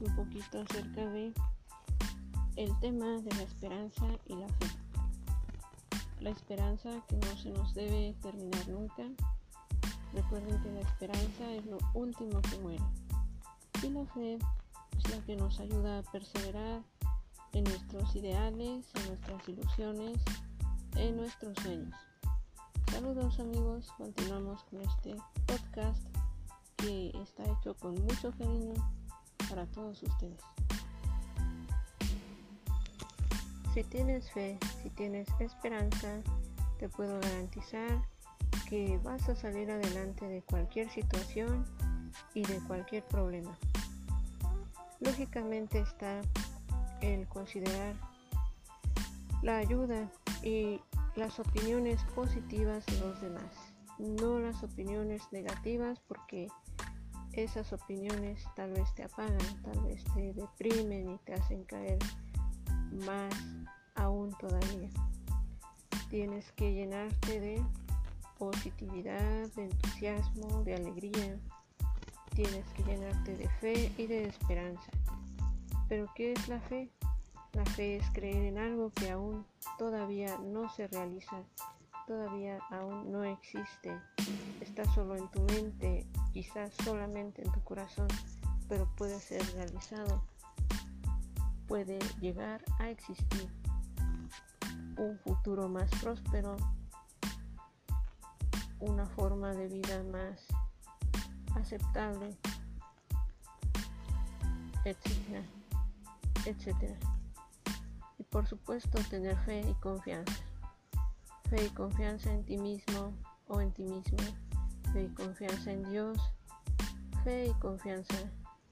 un poquito acerca de el tema de la esperanza y la fe. La esperanza que no se nos debe terminar nunca. Recuerden que la esperanza es lo último que muere. Y la fe es la que nos ayuda a perseverar en nuestros ideales, en nuestras ilusiones, en nuestros sueños. Saludos amigos, continuamos con este podcast está hecho con mucho cariño para todos ustedes. Si tienes fe, si tienes esperanza, te puedo garantizar que vas a salir adelante de cualquier situación y de cualquier problema. Lógicamente está el considerar la ayuda y las opiniones positivas de los demás, no las opiniones negativas porque esas opiniones tal vez te apagan, tal vez te deprimen y te hacen caer más aún todavía. Tienes que llenarte de positividad, de entusiasmo, de alegría. Tienes que llenarte de fe y de esperanza. Pero ¿qué es la fe? La fe es creer en algo que aún todavía no se realiza, todavía aún no existe. Está solo en tu mente, quizás solamente en tu corazón, pero puede ser realizado. Puede llegar a existir un futuro más próspero, una forma de vida más aceptable, etcétera, etcétera y por supuesto tener fe y confianza. Fe y confianza en ti mismo o en ti mismo. Fe y confianza en Dios. Fe y confianza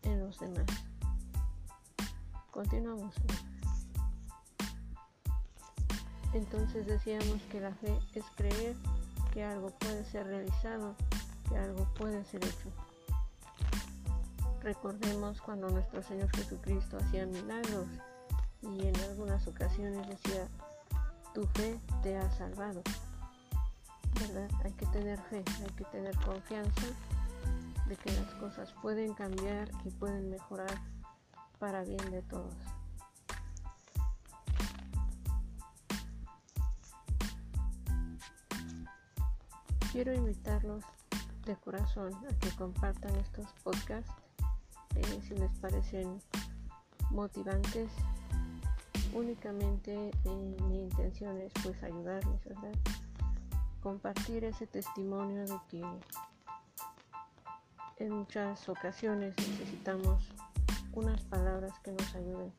en los demás. Continuamos. Entonces decíamos que la fe es creer que algo puede ser realizado, que algo puede ser hecho. Recordemos cuando nuestro Señor Jesucristo hacía milagros y en algunas ocasiones decía, tu fe te ha salvado. Hay que tener fe, hay que tener confianza de que las cosas pueden cambiar y pueden mejorar para bien de todos. Quiero invitarlos de corazón a que compartan estos podcasts eh, si les parecen motivantes únicamente eh, mi intención es pues ayudarles, ¿verdad? Compartir ese testimonio de que en muchas ocasiones necesitamos unas palabras que nos ayuden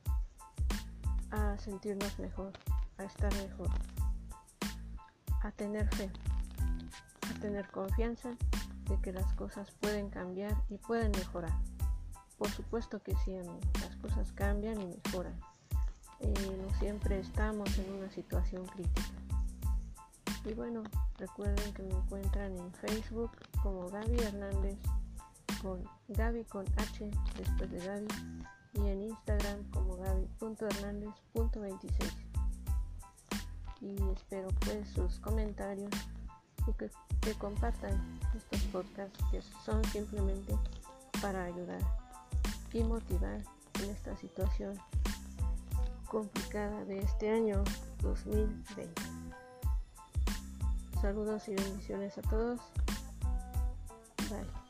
a sentirnos mejor, a estar mejor, a tener fe, a tener confianza de que las cosas pueden cambiar y pueden mejorar. Por supuesto que sí, las cosas cambian y mejoran eh, no siempre estamos en una situación crítica. Y bueno, recuerden que me encuentran en Facebook como Gaby Hernández con Gaby con H después de Gaby y en Instagram como gaby.hernández.26 y espero pues sus comentarios y que, que compartan estos podcasts que son simplemente para ayudar y motivar en esta situación complicada de este año 2020. Saludos y bendiciones a todos. Bye.